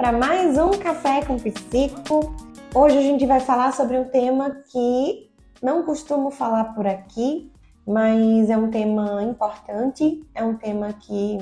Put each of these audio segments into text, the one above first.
para mais um Café com Psico. Hoje a gente vai falar sobre um tema que não costumo falar por aqui, mas é um tema importante, é um tema que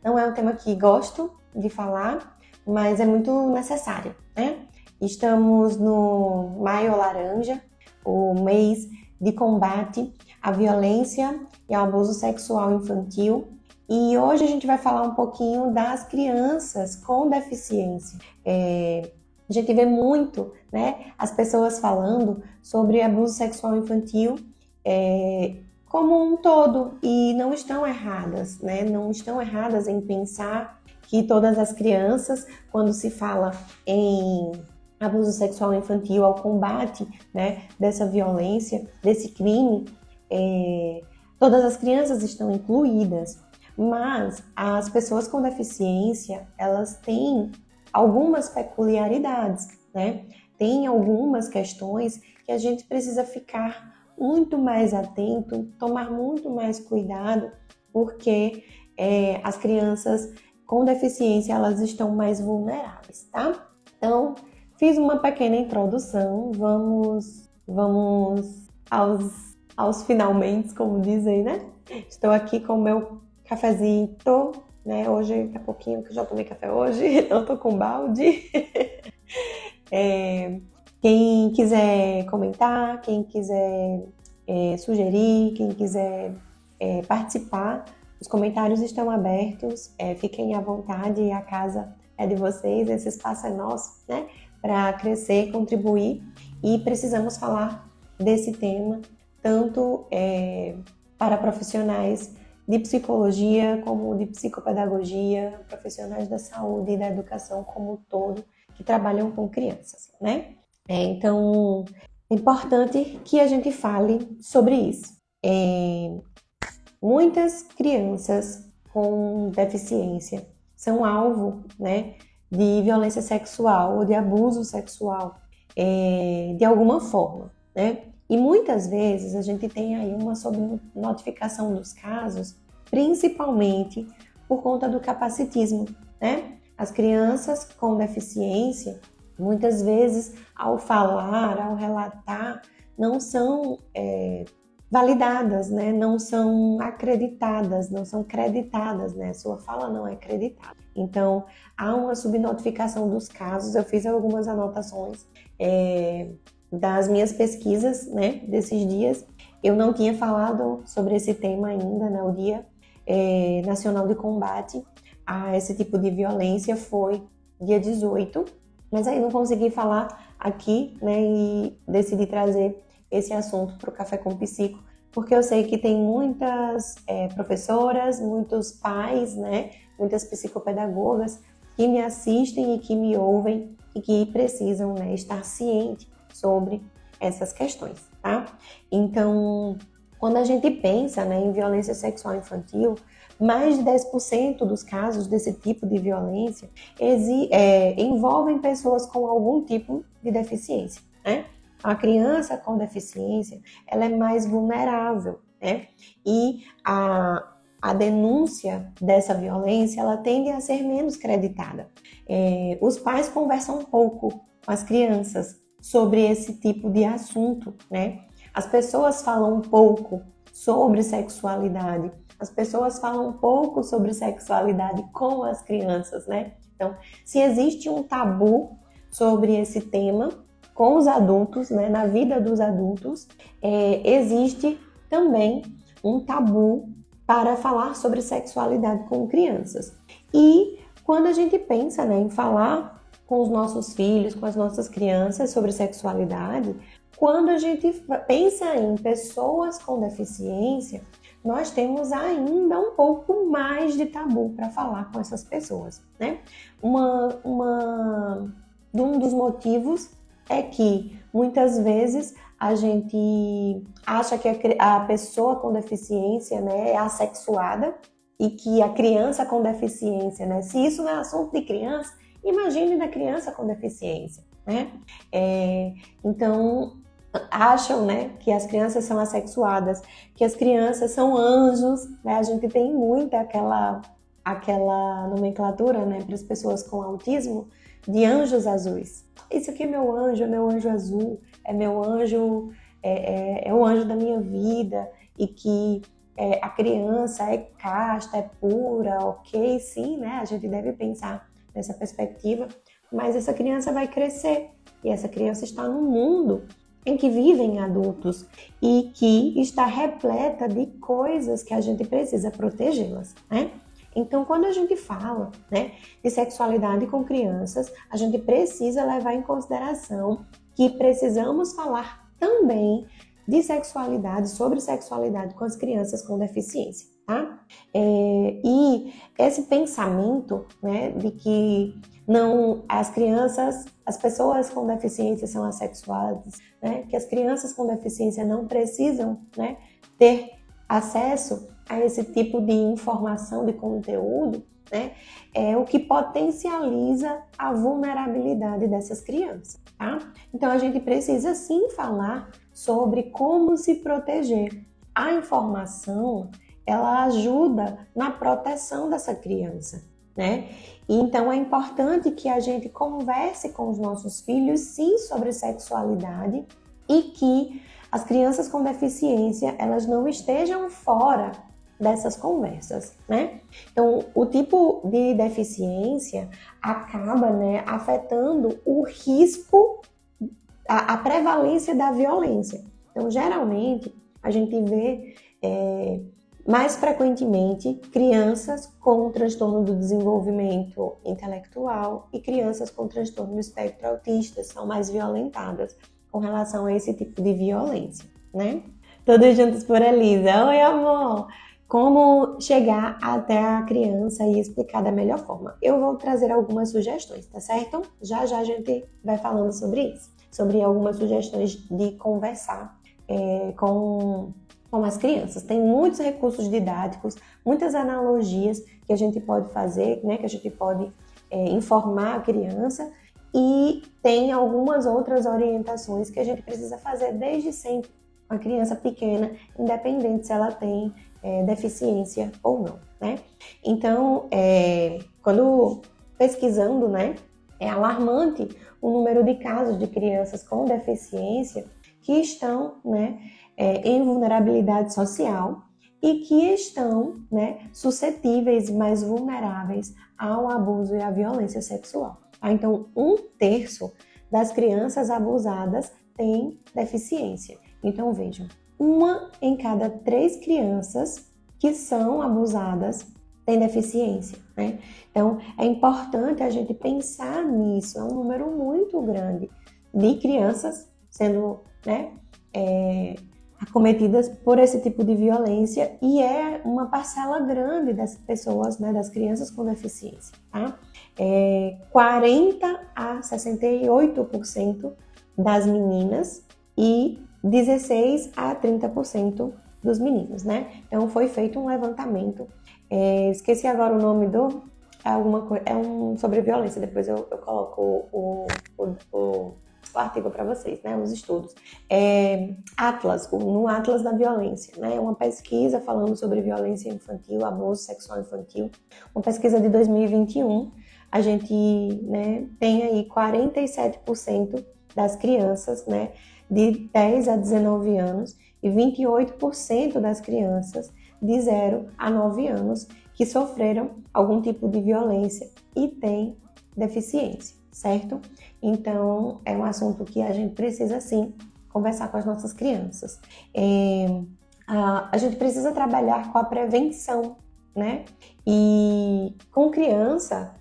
não é um tema que gosto de falar, mas é muito necessário, né? Estamos no Maio Laranja, o mês de combate à violência e ao abuso sexual infantil. E hoje a gente vai falar um pouquinho das crianças com deficiência. É, a gente vê muito né, as pessoas falando sobre abuso sexual infantil é, como um todo e não estão erradas, né? Não estão erradas em pensar que todas as crianças, quando se fala em abuso sexual infantil, ao combate né, dessa violência, desse crime, é, todas as crianças estão incluídas, mas as pessoas com deficiência elas têm algumas peculiaridades, né? Tem algumas questões que a gente precisa ficar muito mais atento, tomar muito mais cuidado, porque é, as crianças com deficiência elas estão mais vulneráveis, tá? Então Fiz uma pequena introdução, vamos, vamos aos, aos finalmente, como dizem, né? Estou aqui com meu cafezinho, né? Hoje, a pouquinho, que já tomei café hoje, não tô com balde. é, quem quiser comentar, quem quiser é, sugerir, quem quiser é, participar, os comentários estão abertos, é, fiquem à vontade, a casa é de vocês, esse espaço é nosso, né? para crescer, contribuir e precisamos falar desse tema tanto é, para profissionais de psicologia como de psicopedagogia, profissionais da saúde e da educação como um todo que trabalham com crianças, né? É, então, é importante que a gente fale sobre isso. É, muitas crianças com deficiência são alvo, né, de violência sexual ou de abuso sexual é, de alguma forma, né? E muitas vezes a gente tem aí uma notificação dos casos, principalmente por conta do capacitismo, né? As crianças com deficiência, muitas vezes, ao falar, ao relatar, não são é, validadas, né? Não são acreditadas, não são creditadas, né? Sua fala não é acreditada. Então, há uma subnotificação dos casos. Eu fiz algumas anotações é, das minhas pesquisas, né? Desses dias. Eu não tinha falado sobre esse tema ainda, né? O Dia é, Nacional de Combate a esse tipo de violência foi dia 18, mas aí não consegui falar aqui, né? E decidi trazer esse assunto para o Café com Psico, porque eu sei que tem muitas é, professoras, muitos pais, né, muitas psicopedagogas que me assistem e que me ouvem e que precisam né, estar cientes sobre essas questões, tá? Então, quando a gente pensa né, em violência sexual infantil, mais de 10% dos casos desse tipo de violência é, envolvem pessoas com algum tipo de deficiência, né? A criança com deficiência, ela é mais vulnerável, né? E a, a denúncia dessa violência, ela tende a ser menos creditada. É, os pais conversam pouco com as crianças sobre esse tipo de assunto, né? As pessoas falam um pouco sobre sexualidade, as pessoas falam um pouco sobre sexualidade com as crianças, né? Então, se existe um tabu sobre esse tema, com os adultos, né, na vida dos adultos, é, existe também um tabu para falar sobre sexualidade com crianças. E quando a gente pensa né, em falar com os nossos filhos, com as nossas crianças sobre sexualidade, quando a gente pensa em pessoas com deficiência, nós temos ainda um pouco mais de tabu para falar com essas pessoas, né? Uma, uma, um dos motivos é que muitas vezes a gente acha que a, pessoa com deficiência né, é assexuada e que a criança com deficiência, né? Se isso não é assunto de criança, imagine da criança com deficiência, né? É, então acham, né, que as crianças são assexuadas, que as crianças são anjos, né? A gente tem muita aquela aquela nomenclatura, né, para as pessoas com autismo de anjos azuis. Isso aqui é meu anjo, é meu anjo azul, é meu anjo, é, é, é o anjo da minha vida e que é, a criança é casta, é pura, ok, sim, né? A gente deve pensar nessa perspectiva, mas essa criança vai crescer e essa criança está no mundo em que vivem adultos e que está repleta de coisas que a gente precisa protegê-las, né? Então, quando a gente fala né, de sexualidade com crianças, a gente precisa levar em consideração que precisamos falar também de sexualidade, sobre sexualidade com as crianças com deficiência, tá? É, e esse pensamento, né, de que não as crianças, as pessoas com deficiência são assexuadas, né, que as crianças com deficiência não precisam, né, ter acesso a esse tipo de informação, de conteúdo, né, é o que potencializa a vulnerabilidade dessas crianças, tá? Então a gente precisa sim falar sobre como se proteger. A informação, ela ajuda na proteção dessa criança, né? Então é importante que a gente converse com os nossos filhos sim sobre sexualidade e que as crianças com deficiência, elas não estejam fora dessas conversas, né? Então, o tipo de deficiência acaba, né, afetando o risco a, a prevalência da violência. Então, geralmente, a gente vê é, mais frequentemente crianças com transtorno do desenvolvimento intelectual e crianças com transtorno do espectro autista são mais violentadas com relação a esse tipo de violência, né? Todos juntos por Elisa. Oi, amor! Como chegar até a criança e explicar da melhor forma? Eu vou trazer algumas sugestões, tá certo? Já já a gente vai falando sobre isso sobre algumas sugestões de conversar é, com, com as crianças. Tem muitos recursos didáticos, muitas analogias que a gente pode fazer, né, que a gente pode é, informar a criança e tem algumas outras orientações que a gente precisa fazer desde sempre com a criança pequena, independente se ela tem é, deficiência ou não, né? Então, é, quando pesquisando, né, é alarmante o número de casos de crianças com deficiência que estão né, é, em vulnerabilidade social e que estão né, suscetíveis e mais vulneráveis ao abuso e à violência sexual. Tá? Então, um terço das crianças abusadas tem deficiência. Então, vejam, uma em cada três crianças que são abusadas tem deficiência, né? Então, é importante a gente pensar nisso. É um número muito grande de crianças sendo, né, é, acometidas por esse tipo de violência e é uma parcela grande das pessoas, né, das crianças com deficiência, tá? É 40 a 68% das meninas e 16 a 30% dos meninos, né? Então foi feito um levantamento é, esqueci agora o nome do. É alguma coisa. É um sobre violência. Depois eu, eu coloco o, o, o, o artigo para vocês, né? Os estudos. É, Atlas, no Atlas da Violência, né? Uma pesquisa falando sobre violência infantil, abuso sexual infantil. Uma pesquisa de 2021. A gente né, tem aí 47% das crianças, né? De 10 a 19 anos e 28% das crianças de 0 a 9 anos que sofreram algum tipo de violência e têm deficiência, certo? Então, é um assunto que a gente precisa sim conversar com as nossas crianças. É, a, a gente precisa trabalhar com a prevenção, né? E com criança,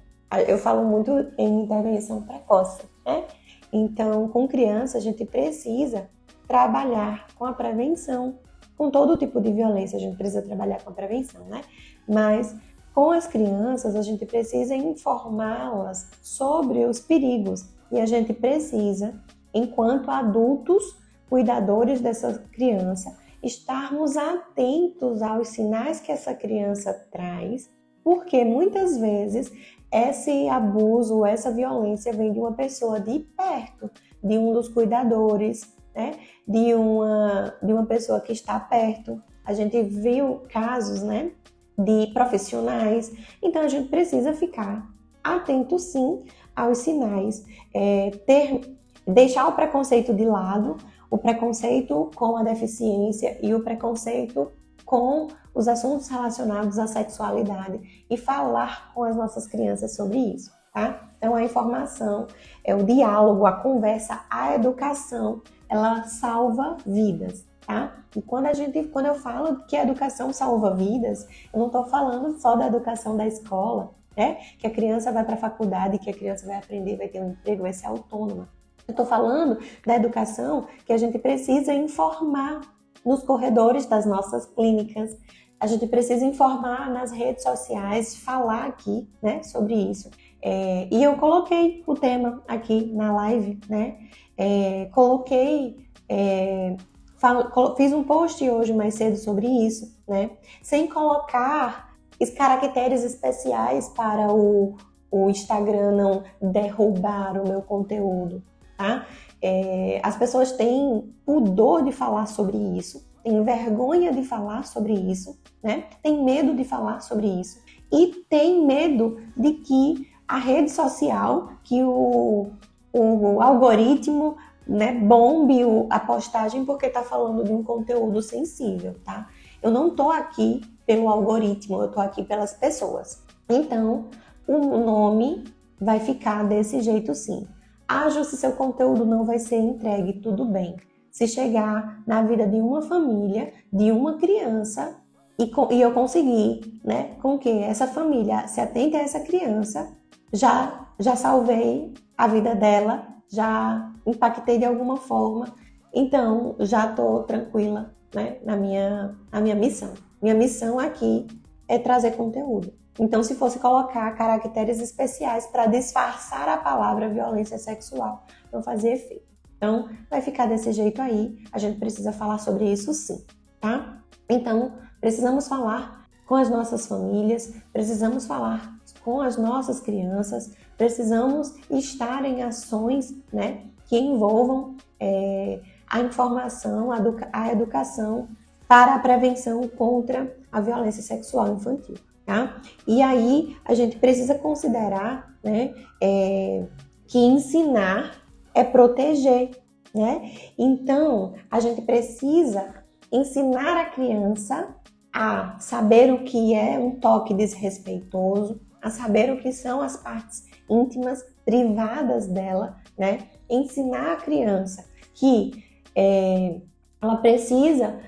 eu falo muito em intervenção precoce, né? Então, com criança, a gente precisa trabalhar com a prevenção com todo tipo de violência, a gente precisa trabalhar com a prevenção, né? Mas com as crianças, a gente precisa informá-las sobre os perigos e a gente precisa, enquanto adultos, cuidadores dessa criança, estarmos atentos aos sinais que essa criança traz, porque muitas vezes esse abuso, essa violência vem de uma pessoa de perto, de um dos cuidadores, né, de uma, de uma pessoa que está perto. A gente viu casos, né, de profissionais. Então a gente precisa ficar atento sim aos sinais, é, ter, deixar o preconceito de lado, o preconceito com a deficiência e o preconceito com os assuntos relacionados à sexualidade e falar com as nossas crianças sobre isso, tá? Então a informação, é o diálogo, a conversa, a educação, ela salva vidas, tá? E quando a gente, quando eu falo que a educação salva vidas, eu não estou falando só da educação da escola, né? Que a criança vai para a faculdade, que a criança vai aprender, vai ter um emprego, vai ser autônoma. Eu estou falando da educação que a gente precisa informar nos corredores das nossas clínicas. A gente precisa informar nas redes sociais, falar aqui, né, sobre isso. É, e eu coloquei o tema aqui na live, né? É, coloquei, é, falo, fiz um post hoje mais cedo sobre isso, né? Sem colocar caracteres especiais para o, o Instagram não derrubar o meu conteúdo, tá? É, as pessoas têm pudor de falar sobre isso, têm vergonha de falar sobre isso, né? Tem medo de falar sobre isso e tem medo de que a rede social, que o, o algoritmo né, bombe a postagem porque está falando de um conteúdo sensível, tá? Eu não estou aqui pelo algoritmo, eu estou aqui pelas pessoas. Então, o nome vai ficar desse jeito sim. Ajo se seu conteúdo não vai ser entregue, tudo bem. Se chegar na vida de uma família, de uma criança, e, e eu conseguir, né, com que essa família se atente a essa criança, já, já salvei a vida dela, já impactei de alguma forma, então já estou tranquila né, na, minha, na minha missão. Minha missão aqui é trazer conteúdo. Então, se fosse colocar caracteres especiais para disfarçar a palavra violência sexual, não fazia efeito. Então, vai ficar desse jeito aí. A gente precisa falar sobre isso sim, tá? Então, precisamos falar com as nossas famílias, precisamos falar com as nossas crianças, precisamos estar em ações, né, que envolvam é, a informação, a, educa a educação para a prevenção contra a violência sexual infantil. Tá? E aí a gente precisa considerar né, é, que ensinar é proteger. Né? Então a gente precisa ensinar a criança a saber o que é um toque desrespeitoso, a saber o que são as partes íntimas privadas dela, né? Ensinar a criança que é, ela precisa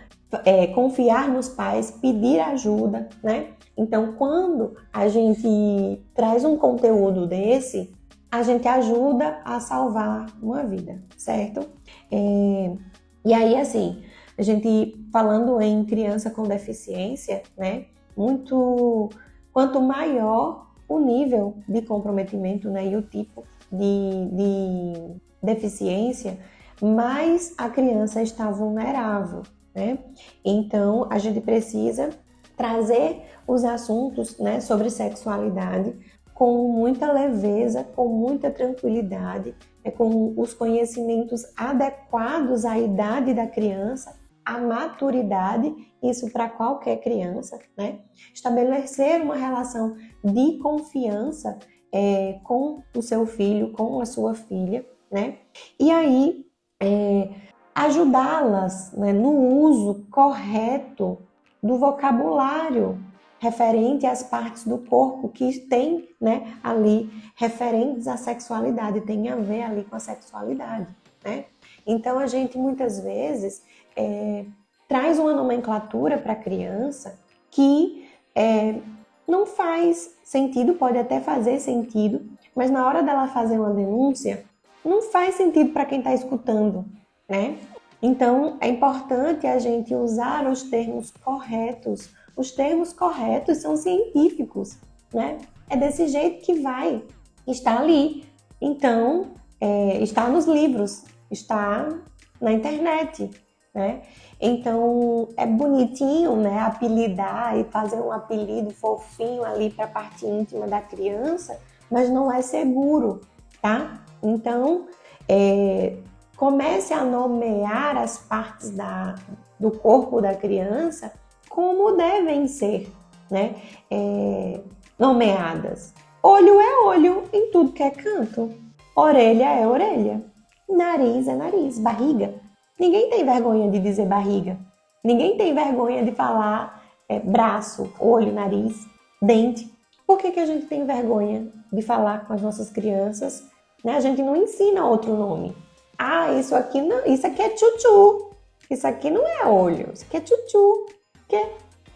é, confiar nos pais, pedir ajuda, né? Então, quando a gente traz um conteúdo desse, a gente ajuda a salvar uma vida, certo? É, e aí, assim, a gente falando em criança com deficiência, né? Muito quanto maior o nível de comprometimento, né, e o tipo de, de deficiência, mais a criança está vulnerável, né? Então, a gente precisa trazer os assuntos né, sobre sexualidade com muita leveza, com muita tranquilidade, é, com os conhecimentos adequados à idade da criança, à maturidade, isso para qualquer criança, né? Estabelecer uma relação de confiança é, com o seu filho, com a sua filha, né? E aí é, ajudá-las né, no uso correto do vocabulário referente às partes do corpo que tem né, ali referentes à sexualidade, tem a ver ali com a sexualidade. Né? Então a gente muitas vezes é, traz uma nomenclatura para a criança que é, não faz sentido, pode até fazer sentido, mas na hora dela fazer uma denúncia, não faz sentido para quem está escutando, né? Então, é importante a gente usar os termos corretos. Os termos corretos são científicos, né? É desse jeito que vai. Está ali. Então, é, está nos livros, está na internet, né? Então, é bonitinho, né? Apelidar e fazer um apelido fofinho ali para a parte íntima da criança, mas não é seguro, tá? Então, é, comece a nomear as partes da, do corpo da criança como devem ser né, é, nomeadas. olho é olho em tudo que é canto. Orelha é orelha. Nariz é nariz. Barriga. Ninguém tem vergonha de dizer barriga. Ninguém tem vergonha de falar é, braço, olho, nariz, dente. Por que, que a gente tem vergonha de falar com as nossas crianças? Né? A gente não ensina outro nome. Ah, isso aqui não, isso aqui é tchutchu. Isso aqui não é olho, isso aqui é tchutchu. Que,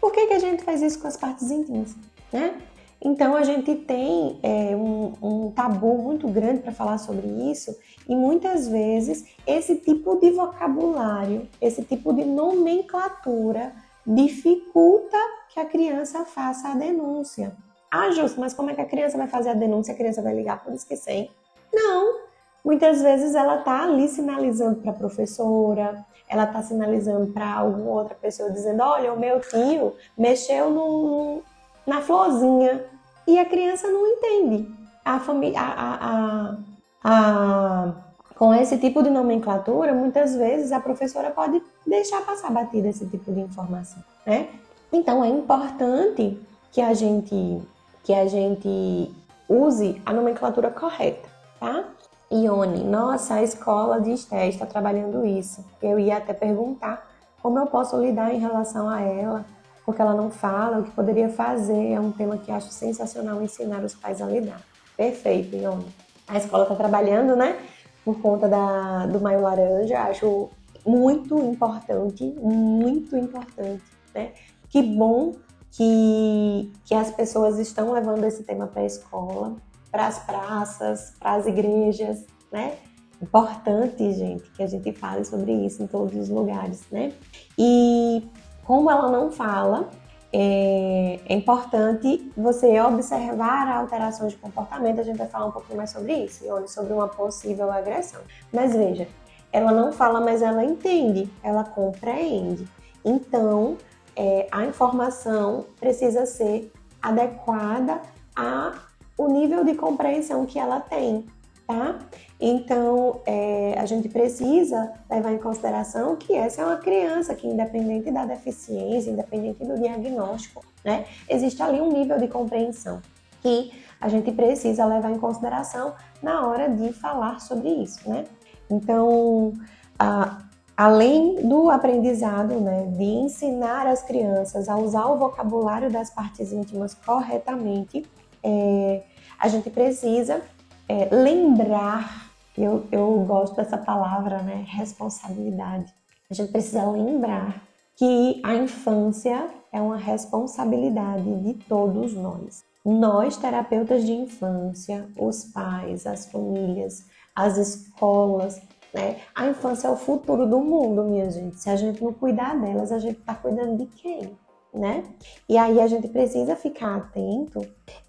por que, que a gente faz isso com as partes íntimas? Né? Então a gente tem é, um, um tabu muito grande para falar sobre isso e muitas vezes esse tipo de vocabulário, esse tipo de nomenclatura dificulta que a criança faça a denúncia. Ah, Justo, mas como é que a criança vai fazer a denúncia? A criança vai ligar por esquecer? Não. Muitas vezes ela está ali sinalizando para a professora, ela está sinalizando para alguma outra pessoa, dizendo: Olha, o meu tio mexeu no, na florzinha. E a criança não entende. A família. A, a, a, com esse tipo de nomenclatura, muitas vezes a professora pode deixar passar batida esse tipo de informação, né? Então é importante que a gente que a gente use a nomenclatura correta, tá? Ione, nossa, a escola de Esté está trabalhando isso. Eu ia até perguntar como eu posso lidar em relação a ela, porque ela não fala, o que poderia fazer. É um tema que acho sensacional ensinar os pais a lidar. Perfeito, Ione. A escola está trabalhando, né? Por conta da, do Maio Laranja, acho muito importante, muito importante, né? Que bom que, que as pessoas estão levando esse tema para a escola, para as praças, para as igrejas, né? Importante, gente, que a gente fale sobre isso em todos os lugares, né? E como ela não fala, é, é, importante você observar alterações de comportamento. A gente vai falar um pouquinho mais sobre isso, sobre uma possível agressão. Mas veja, ela não fala, mas ela entende, ela compreende. Então, é, a informação precisa ser adequada ao nível de compreensão que ela tem, tá? Então, é, a gente precisa levar em consideração que essa é uma criança que, independente da deficiência, independente do diagnóstico, né, existe ali um nível de compreensão que a gente precisa levar em consideração na hora de falar sobre isso, né? Então, a, além do aprendizado, né, de ensinar as crianças a usar o vocabulário das partes íntimas corretamente, é, a gente precisa é, lembrar, eu, eu gosto dessa palavra, né, responsabilidade. A gente precisa lembrar que a infância é uma responsabilidade de todos nós. Nós, terapeutas de infância, os pais, as famílias, as escolas, né? A infância é o futuro do mundo, minha gente. Se a gente não cuidar delas, a gente está cuidando de quem? Né? E aí a gente precisa ficar atento,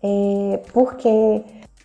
é, porque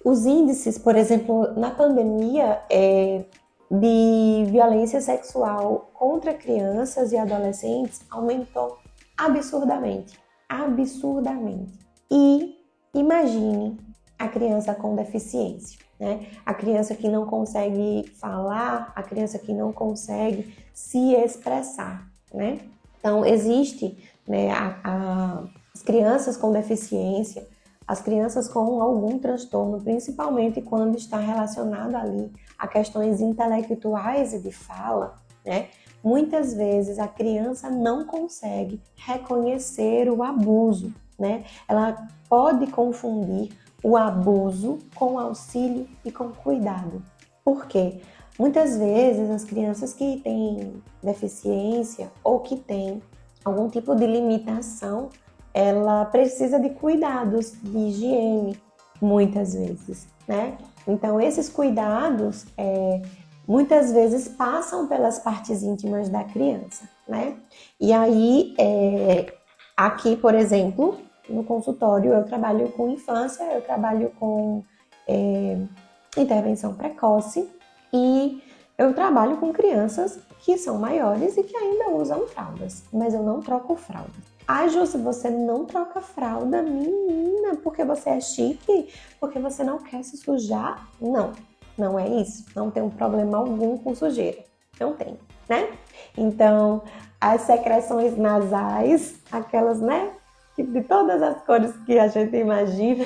os índices, por exemplo, na pandemia é, de violência sexual contra crianças e adolescentes aumentou absurdamente, absurdamente. E imagine a criança com deficiência né? A criança que não consegue falar, a criança que não consegue se expressar, né? Então, existe né, a, a, as crianças com deficiência, as crianças com algum transtorno, principalmente quando está relacionado ali a questões intelectuais e de fala, né? Muitas vezes a criança não consegue reconhecer o abuso, né? Ela pode confundir o abuso com auxílio e com cuidado. Por quê? Muitas vezes as crianças que têm deficiência ou que têm algum tipo de limitação, ela precisa de cuidados de higiene, muitas vezes, né? Então esses cuidados é, muitas vezes passam pelas partes íntimas da criança, né? E aí é, aqui, por exemplo, no consultório eu trabalho com infância, eu trabalho com é, intervenção precoce e eu trabalho com crianças que são maiores e que ainda usam fraldas, mas eu não troco fralda. Ai, se você não troca fralda, menina, porque você é chique? Porque você não quer se sujar? Não, não é isso. Não tem um problema algum com sujeira. Não tem, né? Então, as secreções nasais, aquelas, né, de todas as cores que a gente imagina,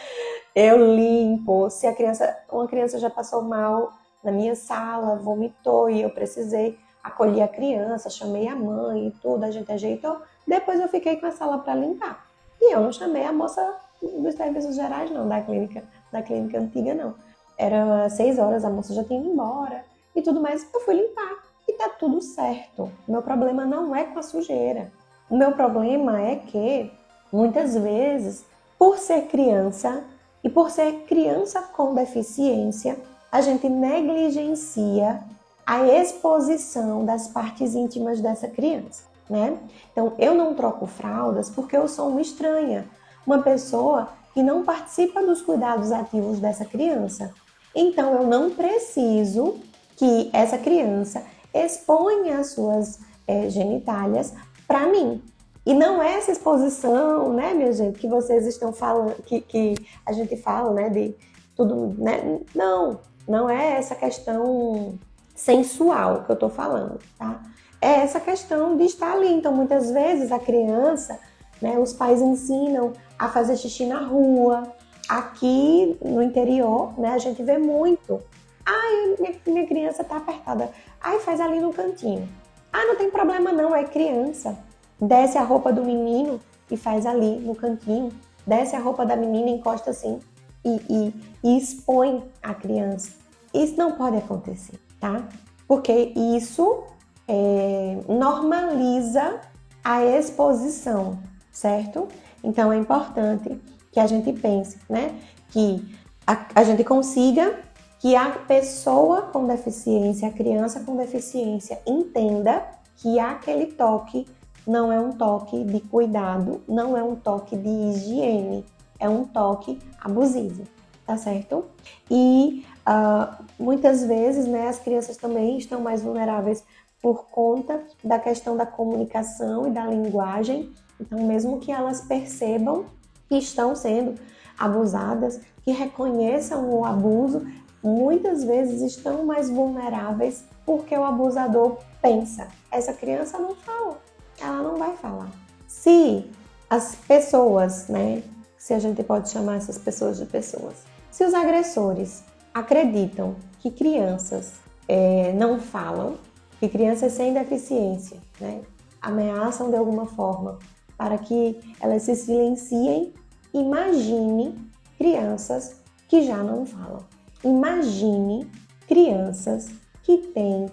eu limpo. Se a criança, uma criança já passou mal na minha sala, vomitou e eu precisei acolher a criança, chamei a mãe e tudo, a gente ajeitou. Depois eu fiquei com a sala para limpar. E eu não chamei a moça dos serviços gerais, não, da clínica, da clínica antiga, não. Era seis horas, a moça já tinha ido embora e tudo mais. Eu fui limpar e tá tudo certo. Meu problema não é com a sujeira. O meu problema é que, muitas vezes, por ser criança e por ser criança com deficiência, a gente negligencia a exposição das partes íntimas dessa criança, né? Então, eu não troco fraldas porque eu sou uma estranha, uma pessoa que não participa dos cuidados ativos dessa criança. Então, eu não preciso que essa criança exponha as suas é, genitálias para mim. E não é essa exposição, né, minha gente, que vocês estão falando, que, que a gente fala, né, de tudo, né? Não, não é essa questão sensual que eu tô falando, tá? É essa questão de estar ali. Então, muitas vezes a criança, né, os pais ensinam a fazer xixi na rua. Aqui no interior, né, a gente vê muito. Ai, minha, minha criança tá apertada. Ai, faz ali no cantinho. Ah, não tem problema não, é criança. Desce a roupa do menino e faz ali no cantinho. Desce a roupa da menina, encosta assim e, e, e expõe a criança. Isso não pode acontecer, tá? Porque isso é, normaliza a exposição, certo? Então é importante que a gente pense, né? Que a, a gente consiga que a pessoa com deficiência, a criança com deficiência, entenda que aquele toque não é um toque de cuidado, não é um toque de higiene, é um toque abusivo, tá certo? E uh, muitas vezes, né, as crianças também estão mais vulneráveis por conta da questão da comunicação e da linguagem. Então, mesmo que elas percebam que estão sendo abusadas, que reconheçam o abuso, muitas vezes estão mais vulneráveis porque o abusador pensa: essa criança não fala, ela não vai falar. Se as pessoas, né, se a gente pode chamar essas pessoas de pessoas, se os agressores acreditam que crianças é, não falam, que crianças sem deficiência, né, ameaçam de alguma forma para que elas se silenciem, imagine crianças que já não falam. Imagine crianças que têm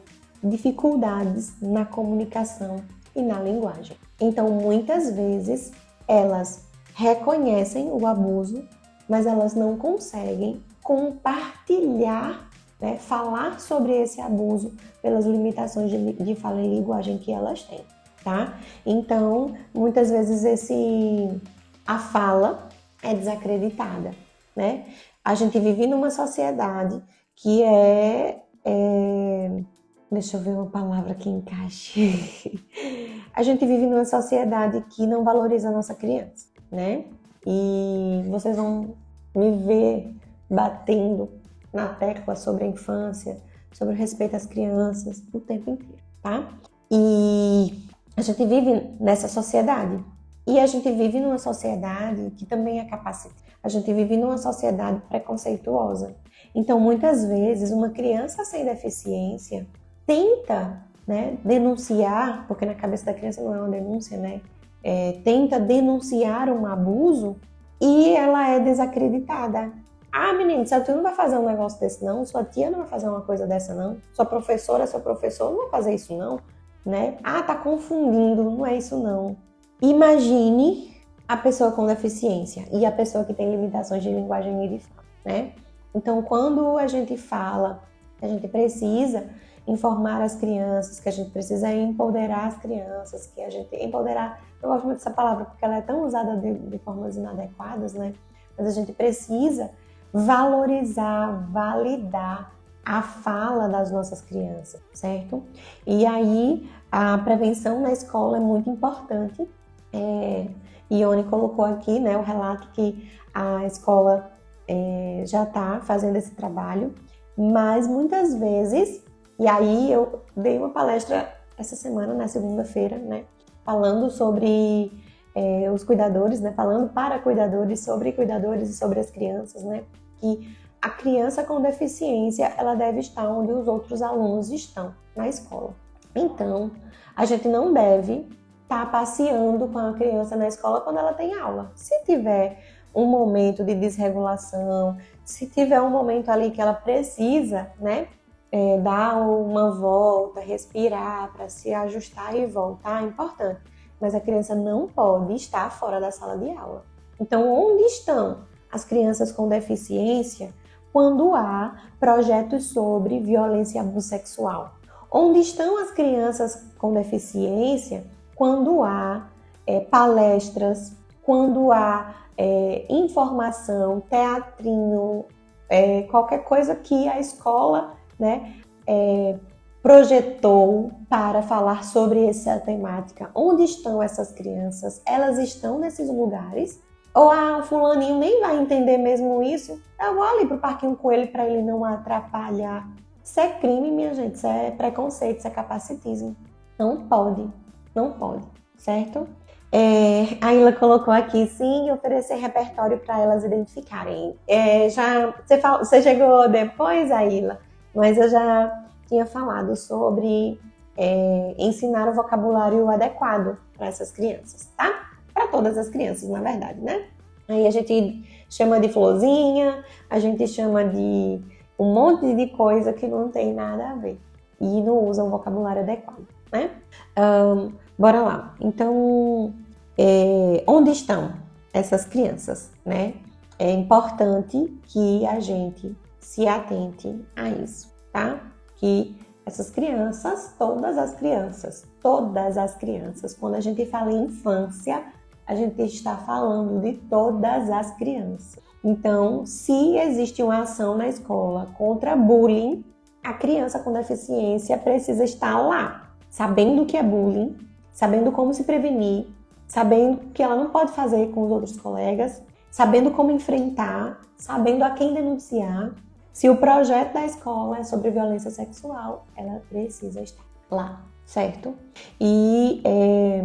dificuldades na comunicação e na linguagem. Então, muitas vezes, elas reconhecem o abuso, mas elas não conseguem compartilhar, né, falar sobre esse abuso pelas limitações de, de fala e linguagem que elas têm, tá? Então, muitas vezes esse a fala é desacreditada, né? A gente vive numa sociedade que é, é deixa eu ver uma palavra que encaixe. a gente vive numa sociedade que não valoriza a nossa criança, né? E vocês vão me ver batendo na tecla sobre a infância, sobre o respeito às crianças o tempo inteiro, tá? E a gente vive nessa sociedade. E a gente vive numa sociedade que também é capacitada a gente vive numa sociedade preconceituosa. Então, muitas vezes, uma criança sem deficiência tenta né, denunciar, porque na cabeça da criança não é uma denúncia, né? É, tenta denunciar um abuso e ela é desacreditada. Ah, menino, sua tia não vai fazer um negócio desse não, sua tia não vai fazer uma coisa dessa não, sua professora, seu professor não vai fazer isso não, né? Ah, tá confundindo, não é isso não. Imagine a pessoa com deficiência e a pessoa que tem limitações de linguagem e de fala, né? Então, quando a gente fala, a gente precisa informar as crianças, que a gente precisa empoderar as crianças, que a gente empoderar, eu gosto muito dessa palavra porque ela é tão usada de, de formas inadequadas, né? Mas a gente precisa valorizar, validar a fala das nossas crianças, certo? E aí a prevenção na escola é muito importante. É, Ione colocou aqui né, o relato que a escola é, já está fazendo esse trabalho, mas muitas vezes, e aí eu dei uma palestra essa semana, na segunda-feira, né, falando sobre é, os cuidadores, né, falando para cuidadores, sobre cuidadores e sobre as crianças, né, que a criança com deficiência ela deve estar onde os outros alunos estão na escola. Então, a gente não deve estar tá passeando com a criança na escola quando ela tem aula. Se tiver um momento de desregulação, se tiver um momento ali que ela precisa, né, é, dar uma volta, respirar para se ajustar e voltar, é importante. Mas a criança não pode estar fora da sala de aula. Então, onde estão as crianças com deficiência quando há projetos sobre violência e abuso sexual? Onde estão as crianças com deficiência quando há é, palestras, quando há é, informação, teatrinho, é, qualquer coisa que a escola né, é, projetou para falar sobre essa temática. Onde estão essas crianças? Elas estão nesses lugares? Ou o fulaninho nem vai entender mesmo isso? Eu vou ali pro parquinho com ele para ele não atrapalhar. Isso é crime, minha gente. Isso é preconceito, isso é capacitismo. Não pode, não pode, certo? É, a Ila colocou aqui, sim, oferecer repertório para elas identificarem. É, já você, fal, você chegou depois, Aila, mas eu já tinha falado sobre é, ensinar o vocabulário adequado para essas crianças, tá? Para todas as crianças, na verdade, né? Aí a gente chama de florzinha, a gente chama de um monte de coisa que não tem nada a ver e não usa o vocabulário adequado, né? Um, bora lá. Então, é, onde estão essas crianças, né? É importante que a gente se atente a isso, tá? Que essas crianças, todas as crianças, todas as crianças, quando a gente fala em infância, a gente está falando de todas as crianças. Então, se existe uma ação na escola contra bullying, a criança com deficiência precisa estar lá, sabendo o que é bullying, sabendo como se prevenir, sabendo que ela não pode fazer com os outros colegas, sabendo como enfrentar, sabendo a quem denunciar. Se o projeto da escola é sobre violência sexual, ela precisa estar lá, certo? E é,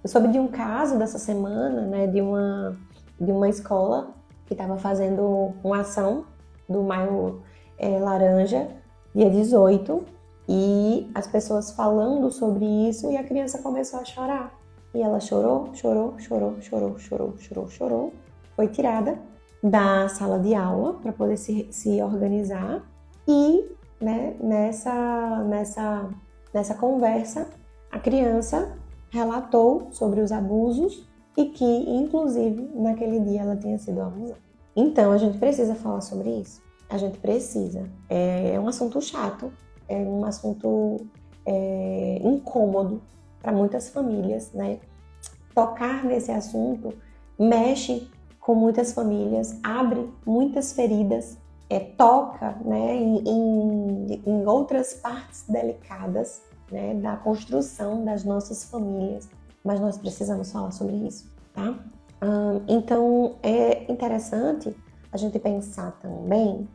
eu soube de um caso dessa semana, né, de uma, de uma escola que estava fazendo uma ação do Maio é, Laranja, dia 18, e as pessoas falando sobre isso e a criança começou a chorar. E ela chorou, chorou, chorou, chorou, chorou, chorou, chorou. Foi tirada da sala de aula para poder se, se organizar e né, nessa, nessa, nessa conversa a criança relatou sobre os abusos e que, inclusive, naquele dia ela tinha sido abusada. Então, a gente precisa falar sobre isso. A gente precisa. É, é um assunto chato, é um assunto é, incômodo para muitas famílias, né? Tocar nesse assunto mexe com muitas famílias, abre muitas feridas, é, toca né, em, em, outras partes delicadas né, da construção das nossas famílias, mas nós precisamos falar sobre isso, tá? então é interessante a gente pensar também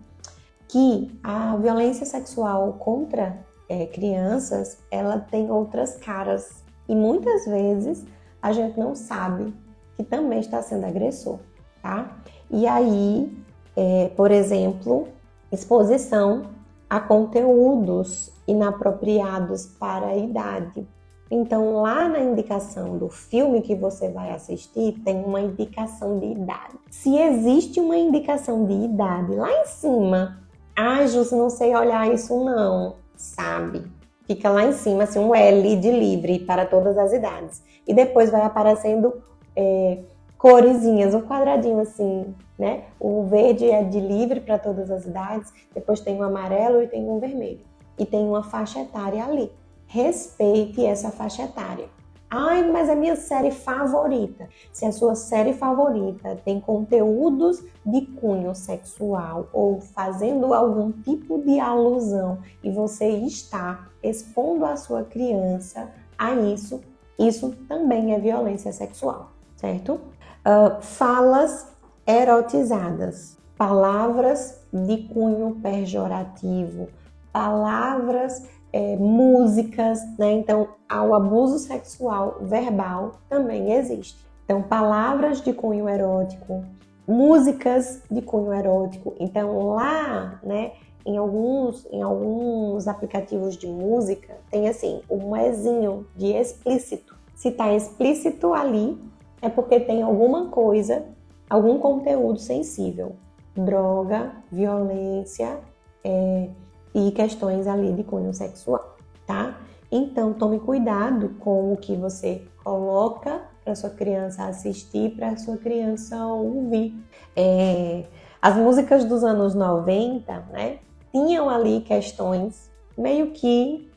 que a violência sexual contra é, crianças, ela tem outras caras. E muitas vezes a gente não sabe que também está sendo agressor, tá? E aí, é, por exemplo, exposição a conteúdos inapropriados para a idade. Então, lá na indicação do filme que você vai assistir, tem uma indicação de idade. Se existe uma indicação de idade lá em cima, ah, Jus, não sei olhar isso não, sabe? Fica lá em cima, assim, um L de livre para todas as idades. E depois vai aparecendo é, coresinhas, um quadradinho assim, né? O verde é de livre para todas as idades, depois tem um amarelo e tem um vermelho. E tem uma faixa etária ali. Respeite essa faixa etária. Ai, mas é minha série favorita. Se a sua série favorita tem conteúdos de cunho sexual ou fazendo algum tipo de alusão e você está expondo a sua criança a isso, isso também é violência sexual, certo? Uh, falas erotizadas, palavras de cunho pejorativo, palavras é, músicas, né? Então, o abuso sexual verbal também existe. Então, palavras de cunho erótico, músicas de cunho erótico. Então, lá, né, em alguns, em alguns aplicativos de música, tem assim, um ezinho de explícito. Se está explícito ali, é porque tem alguma coisa, algum conteúdo sensível. Droga, violência é, e questões ali de cunho sexual, tá? Então, tome cuidado com o que você coloca para sua criança assistir, para sua criança ouvir. É, as músicas dos anos 90, né, tinham ali questões meio que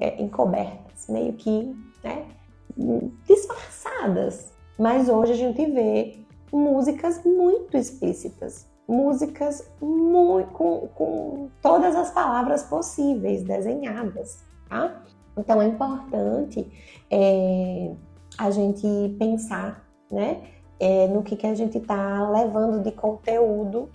é, encobertas, meio que né, disfarçadas. Mas hoje a gente vê músicas muito explícitas, músicas muito, com, com todas as palavras possíveis desenhadas, tá? Então é importante é, a gente pensar, né, é, no que, que a gente está levando de conteúdo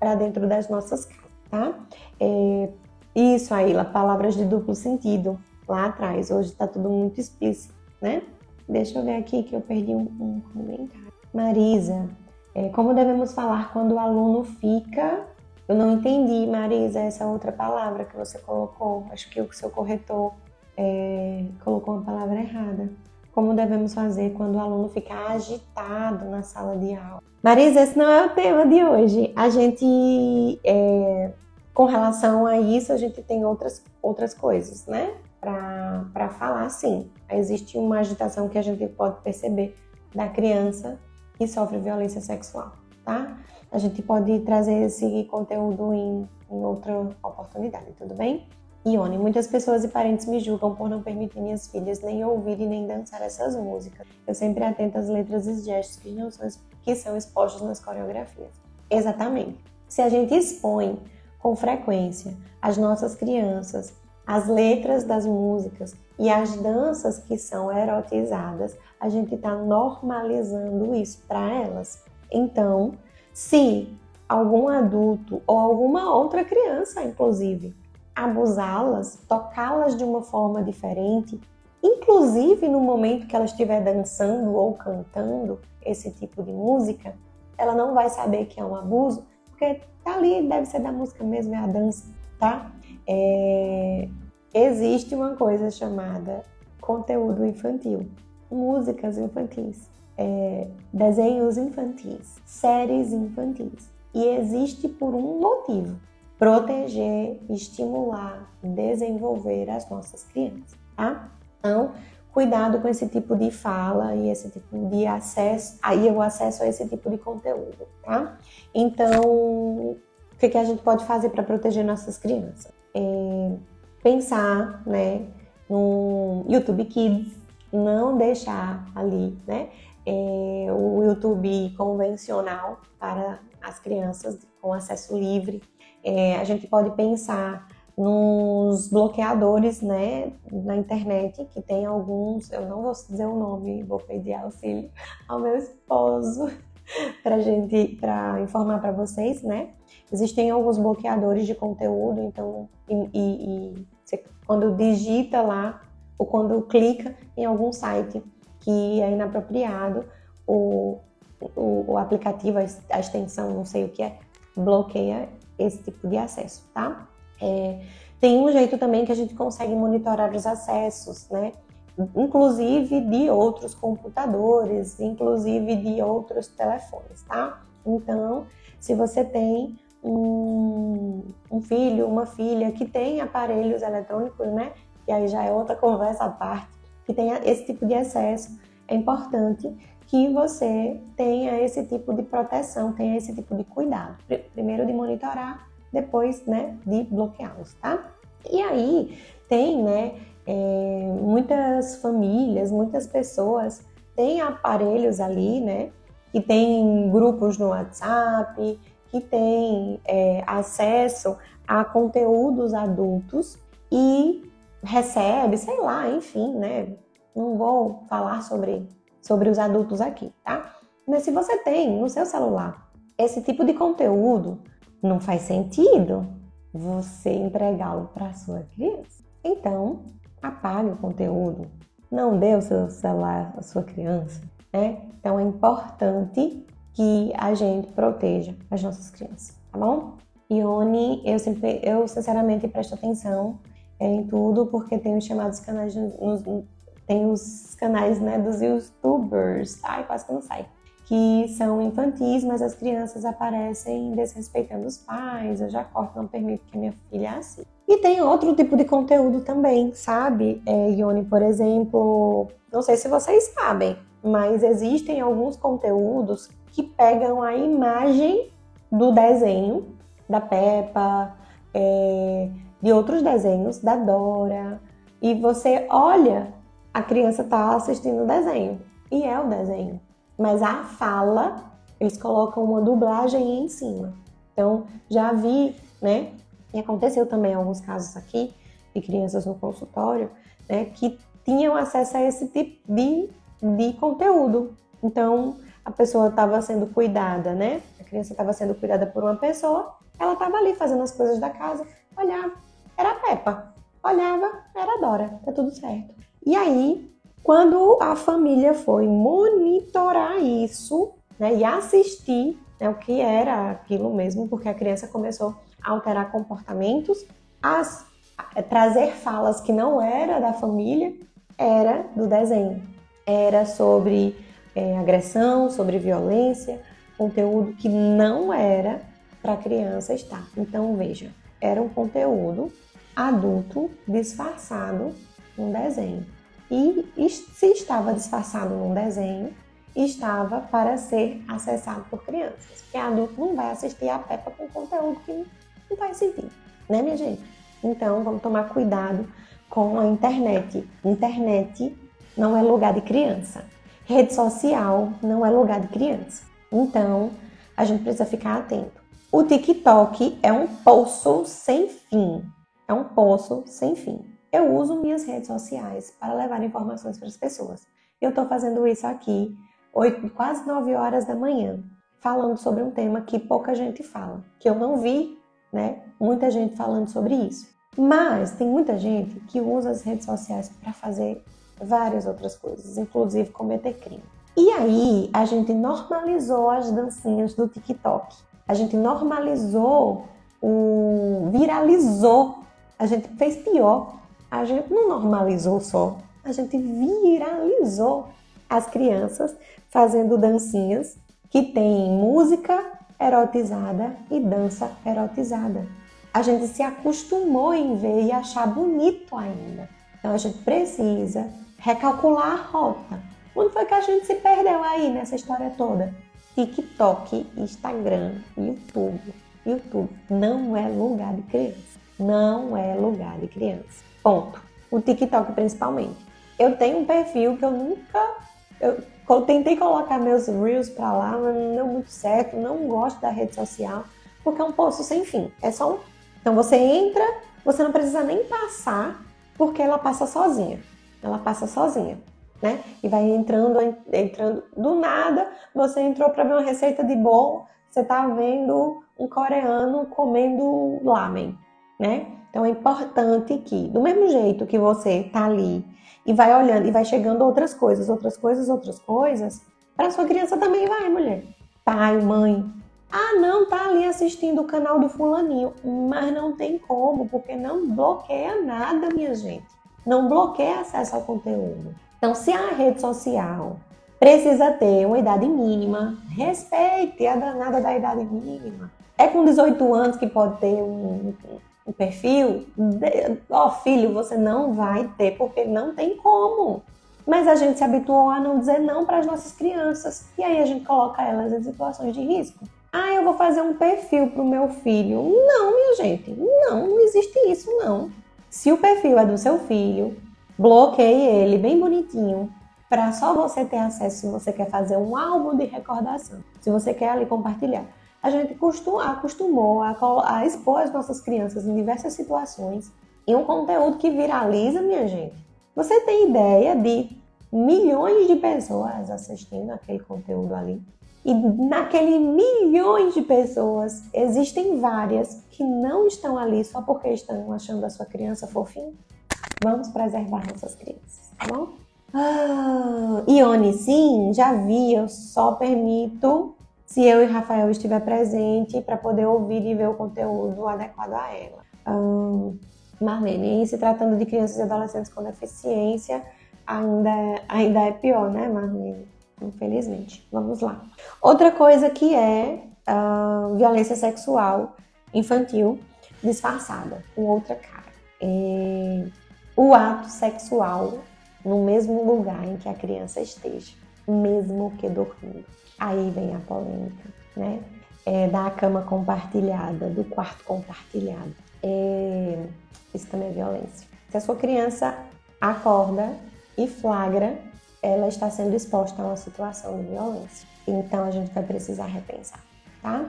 para dentro das nossas casas, tá? É, isso aí, palavras de duplo sentido lá atrás. Hoje está tudo muito explícito, né? Deixa eu ver aqui que eu perdi um, um comentário. Marisa, é, como devemos falar quando o aluno fica? Eu não entendi, Marisa, essa outra palavra que você colocou. Acho que o seu corretor é, colocou a palavra errada. Como devemos fazer quando o aluno fica agitado na sala de aula? Marisa, esse não é o tema de hoje. A gente, é, com relação a isso, a gente tem outras, outras coisas, né? Para falar, sim. Existe uma agitação que a gente pode perceber da criança que sofre violência sexual, tá? A gente pode trazer esse conteúdo em, em outra oportunidade, tudo bem? Ione, muitas pessoas e parentes me julgam por não permitir minhas filhas nem ouvir e nem dançar essas músicas. Eu sempre atento às letras e gestos que, não são, que são expostos nas coreografias. Exatamente. Se a gente expõe com frequência as nossas crianças, as letras das músicas e as danças que são erotizadas, a gente está normalizando isso para elas. Então, se algum adulto ou alguma outra criança, inclusive, abusá-las, tocá-las de uma forma diferente, inclusive no momento que ela estiver dançando ou cantando esse tipo de música, ela não vai saber que é um abuso, porque tá ali, deve ser da música mesmo, é a dança, tá? É... Existe uma coisa chamada conteúdo infantil, músicas infantis, é... desenhos infantis, séries infantis. E existe por um motivo proteger, estimular, desenvolver as nossas crianças, tá? Então, cuidado com esse tipo de fala e esse tipo de acesso, aí o acesso a esse tipo de conteúdo, tá? Então, que, que a gente pode fazer para proteger nossas crianças? É pensar, né, no YouTube Kids, não deixar ali, né, é, o YouTube convencional para as crianças com acesso livre, é, a gente pode pensar nos bloqueadores, né, na internet, que tem alguns, eu não vou dizer o nome, vou pedir auxílio ao meu esposo para gente, para informar para vocês, né? Existem alguns bloqueadores de conteúdo, então, e, e, e você, quando digita lá ou quando clica em algum site que é inapropriado, o, o, o aplicativo, a extensão, não sei o que é, bloqueia esse tipo de acesso, tá? É, tem um jeito também que a gente consegue monitorar os acessos, né? Inclusive de outros computadores, inclusive de outros telefones, tá? Então, se você tem um, um filho, uma filha que tem aparelhos eletrônicos, né? Que aí já é outra conversa à parte, que tenha esse tipo de acesso, é importante que você tenha esse tipo de proteção, tenha esse tipo de cuidado. Primeiro de monitorar, depois, né, de bloqueá-los, tá? E aí tem, né, é, muitas famílias, muitas pessoas têm aparelhos ali, né, que tem grupos no WhatsApp, que tem é, acesso a conteúdos adultos e recebe, sei lá, enfim, né? Não vou falar sobre sobre os adultos aqui, tá? Mas se você tem no seu celular esse tipo de conteúdo, não faz sentido você entregá-lo para sua criança. Então, apague o conteúdo, não dê o seu celular à sua criança, né? Então é importante que a gente proteja as nossas crianças, tá bom? Ione, eu sempre, eu sinceramente presto atenção em tudo porque tem os chamados canais, nos, tem os canais né, dos youtubers, ai quase que não sai, que são infantis, mas as crianças aparecem desrespeitando os pais, eu já corto, não permito que minha filha assista. E tem outro tipo de conteúdo também, sabe? É, Ione, por exemplo, não sei se vocês sabem, mas existem alguns conteúdos que pegam a imagem do desenho da Peppa, é, de outros desenhos, da Dora, e você olha, a criança está assistindo o desenho, e é o desenho. Mas a fala, eles colocam uma dublagem em cima. Então, já vi, né? E aconteceu também alguns casos aqui de crianças no consultório, né, que tinham acesso a esse tipo de, de conteúdo. Então, a pessoa estava sendo cuidada, né? A criança estava sendo cuidada por uma pessoa, ela estava ali fazendo as coisas da casa, olhava, era a Peppa. Olhava, era a Dora, tá tudo certo. E aí, quando a família foi monitorar isso, né, e assistir né, o que era aquilo mesmo, porque a criança começou alterar comportamentos, as, a trazer falas que não era da família, era do desenho. Era sobre é, agressão, sobre violência, conteúdo que não era para criança estar. Então, veja, era um conteúdo adulto disfarçado num desenho. E se estava disfarçado num desenho, estava para ser acessado por crianças. Porque adulto não vai assistir a Peppa com conteúdo que não faz sentido, né, minha gente? Então, vamos tomar cuidado com a internet. Internet não é lugar de criança. Rede social não é lugar de criança. Então, a gente precisa ficar atento. O TikTok é um poço sem fim. É um poço sem fim. Eu uso minhas redes sociais para levar informações para as pessoas. Eu estou fazendo isso aqui, 8, quase 9 horas da manhã, falando sobre um tema que pouca gente fala, que eu não vi, né? Muita gente falando sobre isso. Mas tem muita gente que usa as redes sociais para fazer várias outras coisas, inclusive cometer crime. E aí a gente normalizou as dancinhas do TikTok. A gente normalizou, o... viralizou. A gente fez pior. A gente não normalizou só, a gente viralizou as crianças fazendo dancinhas que tem música erotizada e dança erotizada. A gente se acostumou em ver e achar bonito ainda. Então a gente precisa recalcular a rota. Onde foi que a gente se perdeu aí nessa história toda? TikTok, Instagram, YouTube. YouTube não é lugar de criança. Não é lugar de criança. Ponto. O TikTok principalmente. Eu tenho um perfil que eu nunca. Eu tentei colocar meus reels pra lá, mas não deu muito certo. Não gosto da rede social, porque é um poço sem fim. É só um. Então você entra, você não precisa nem passar, porque ela passa sozinha ela passa sozinha, né? E vai entrando, entrando do nada, você entrou para ver uma receita de bolo, você tá vendo um coreano comendo lamen, né? Então é importante que, do mesmo jeito que você tá ali e vai olhando e vai chegando outras coisas, outras coisas, outras coisas, para sua criança também vai, mulher. Pai, mãe. Ah, não, tá ali assistindo o canal do fulaninho, mas não tem como, porque não bloqueia nada, minha gente não bloqueia acesso ao conteúdo. Então, se a rede social precisa ter uma idade mínima, respeite a danada da idade mínima. É com 18 anos que pode ter um, um perfil? Ó, filho, você não vai ter, porque não tem como. Mas a gente se habituou a não dizer não para as nossas crianças. E aí a gente coloca elas em situações de risco. Ah, eu vou fazer um perfil para o meu filho. Não, minha gente, não, não existe isso, não. Se o perfil é do seu filho, bloqueie ele bem bonitinho para só você ter acesso se você quer fazer um álbum de recordação, se você quer ali compartilhar. A gente acostumou a, a expor as nossas crianças em diversas situações em um conteúdo que viraliza, minha gente. Você tem ideia de milhões de pessoas assistindo aquele conteúdo ali? E naquele milhões de pessoas, existem várias que não estão ali só porque estão achando a sua criança fofinha. Vamos preservar nossas crianças, tá bom? Ah, Ione, sim, já vi, eu só permito se eu e Rafael estiver presente para poder ouvir e ver o conteúdo adequado a ela. Marlene, e se tratando de crianças e adolescentes com deficiência, ainda, é, ainda é pior, né, Marlene? Infelizmente. Vamos lá. Outra coisa que é uh, violência sexual infantil disfarçada, com outra cara. É o ato sexual no mesmo lugar em que a criança esteja, mesmo que dormindo. Aí vem a polêmica, né? É, da cama compartilhada, do quarto compartilhado. É, isso também é violência. Se a sua criança acorda e flagra, ela está sendo exposta a uma situação de violência. Então a gente vai precisar repensar, tá?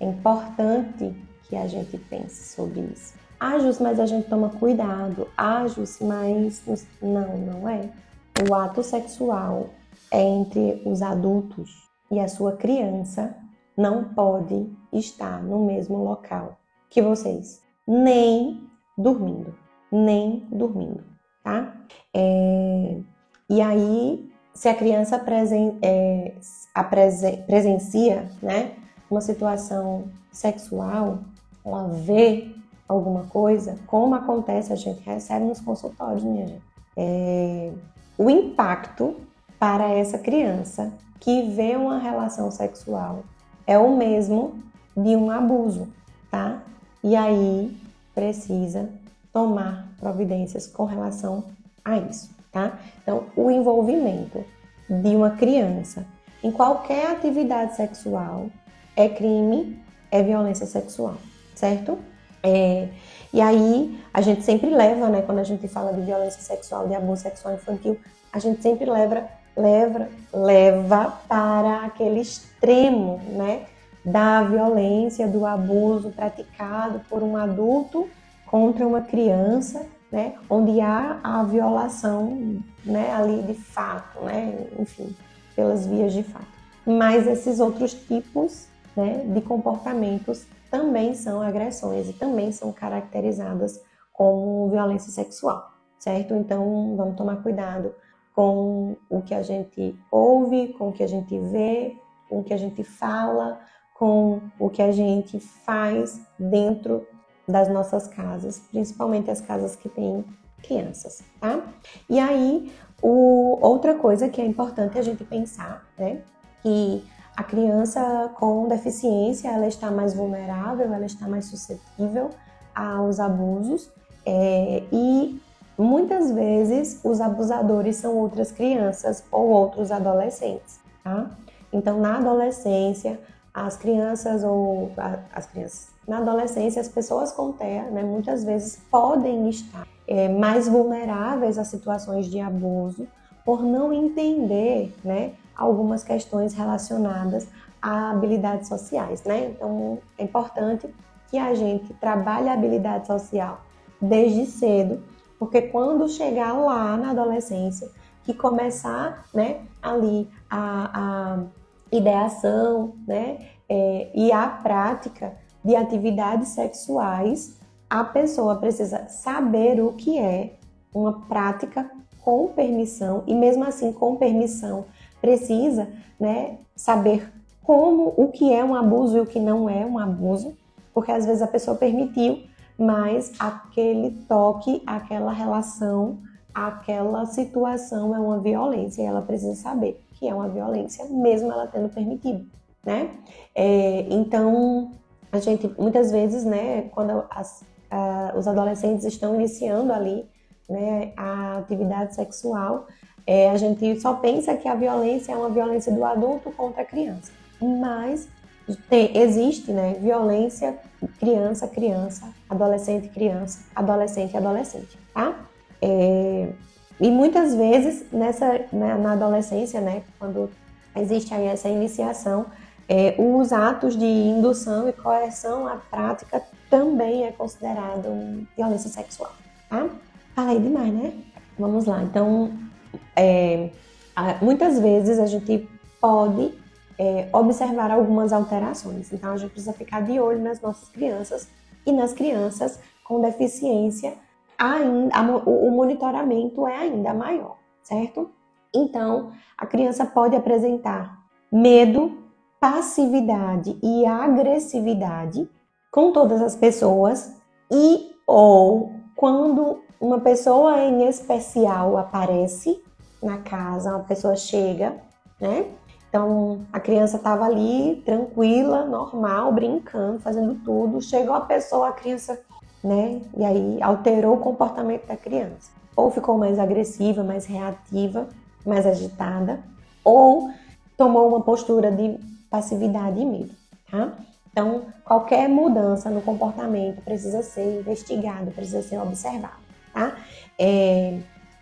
É importante que a gente pense sobre isso. Ah, Jus, mas a gente toma cuidado. Ah, Jus, mas não, não é. O ato sexual entre os adultos e a sua criança não pode estar no mesmo local que vocês, nem dormindo, nem dormindo, tá? É, e aí, se a criança presen, é, a presen, presencia, né, uma situação sexual, ela vê alguma coisa, como acontece, a gente recebe nos consultórios, minha gente. É, o impacto para essa criança que vê uma relação sexual é o mesmo de um abuso, tá? E aí precisa tomar providências com relação a isso, tá? Então, o envolvimento de uma criança em qualquer atividade sexual é crime, é violência sexual, certo? É, e aí a gente sempre leva, né, quando a gente fala de violência sexual, de abuso sexual infantil, a gente sempre leva, leva, leva para aquele extremo, né, da violência, do abuso praticado por um adulto contra uma criança, né, onde há a violação, né, ali de fato, né, enfim, pelas vias de fato. Mas esses outros tipos, né, de comportamentos também são agressões e também são caracterizadas como violência sexual, certo? Então, vamos tomar cuidado com o que a gente ouve, com o que a gente vê, com o que a gente fala, com o que a gente faz dentro das nossas casas, principalmente as casas que têm crianças, tá? E aí, o, outra coisa que é importante a gente pensar, né? Que a criança com deficiência ela está mais vulnerável, ela está mais suscetível aos abusos é, e muitas vezes os abusadores são outras crianças ou outros adolescentes, tá? Então na adolescência as crianças ou as crianças na adolescência as pessoas com TEA, né, muitas vezes podem estar é, mais vulneráveis a situações de abuso por não entender, né, algumas questões relacionadas a habilidades sociais, né? Então, é importante que a gente trabalhe a habilidade social desde cedo, porque quando chegar lá na adolescência, que começar, né, ali a, a ideação, né, é, e a prática de atividades sexuais, a pessoa precisa saber o que é uma prática com permissão e mesmo assim com permissão precisa né, saber como, o que é um abuso e o que não é um abuso, porque às vezes a pessoa permitiu, mas aquele toque, aquela relação, aquela situação é uma violência e ela precisa saber que é uma violência, mesmo ela tendo permitido, né? É, então, a gente muitas vezes, né, quando as, a, os adolescentes estão iniciando ali, né, a atividade sexual, é, a gente só pensa que a violência é uma violência do adulto contra a criança, mas tem, existe né, violência criança, criança, adolescente, criança, adolescente, adolescente, tá? É, e muitas vezes nessa, né, na adolescência, né, quando existe aí essa iniciação, é, os atos de indução e coerção à prática também é considerado violência sexual, tá? Falei demais, né? Vamos lá. Então, é, muitas vezes a gente pode é, observar algumas alterações. Então, a gente precisa ficar de olho nas nossas crianças e nas crianças com deficiência, ainda, o monitoramento é ainda maior, certo? Então, a criança pode apresentar medo, passividade e agressividade com todas as pessoas e ou quando uma pessoa em especial aparece na casa, uma pessoa chega, né? Então a criança estava ali tranquila, normal, brincando, fazendo tudo. Chegou a pessoa, a criança, né? E aí alterou o comportamento da criança. Ou ficou mais agressiva, mais reativa, mais agitada, ou tomou uma postura de passividade e medo, tá? Então, qualquer mudança no comportamento precisa ser investigado, precisa ser observado, tá? É,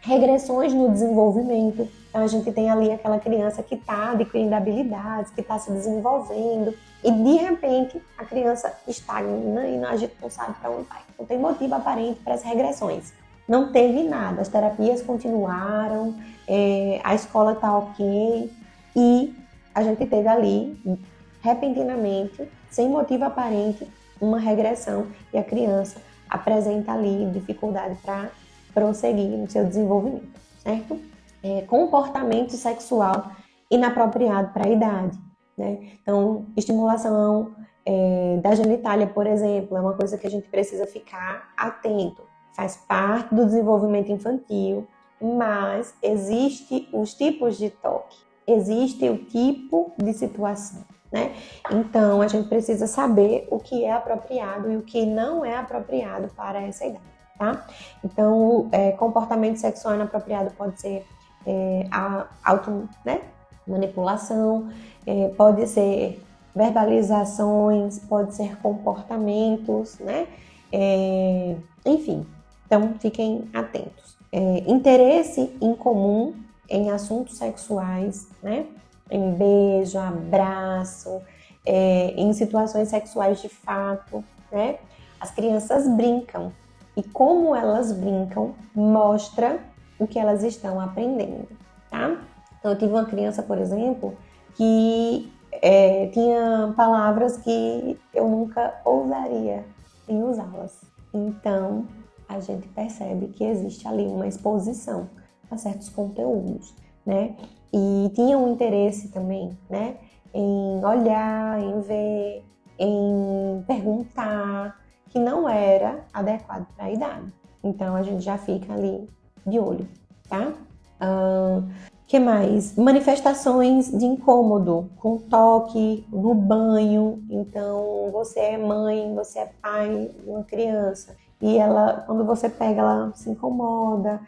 regressões no desenvolvimento. Então, a gente tem ali aquela criança que está adquirindo habilidades, que está se desenvolvendo, e de repente a criança estagna e a gente não sabe para onde vai. Não tem motivo aparente para as regressões. Não teve nada, as terapias continuaram, é, a escola está ok, e a gente teve ali, repentinamente, sem motivo aparente, uma regressão e a criança apresenta ali dificuldade para prosseguir no seu desenvolvimento, certo? É, comportamento sexual inapropriado para a idade, né? Então, estimulação é, da genitália, por exemplo, é uma coisa que a gente precisa ficar atento. Faz parte do desenvolvimento infantil, mas existe os tipos de toque existe o tipo de situação, né? Então a gente precisa saber o que é apropriado e o que não é apropriado para essa idade, tá? Então, é, comportamento sexual inapropriado pode ser é, a auto, né? Manipulação, é, pode ser verbalizações, pode ser comportamentos, né? É, enfim, então fiquem atentos. É, interesse em comum em assuntos sexuais, né? Em beijo, abraço, é, em situações sexuais de fato, né? As crianças brincam e como elas brincam mostra o que elas estão aprendendo, tá? Então eu tive uma criança, por exemplo, que é, tinha palavras que eu nunca ousaria em usá-las. Então a gente percebe que existe ali uma exposição a certos conteúdos, né? E tinha um interesse também, né? Em olhar, em ver, em perguntar, que não era adequado para a idade. Então a gente já fica ali de olho, tá? Uh, que mais? Manifestações de incômodo, com toque, no banho. Então, você é mãe, você é pai de uma criança e ela, quando você pega, ela se incomoda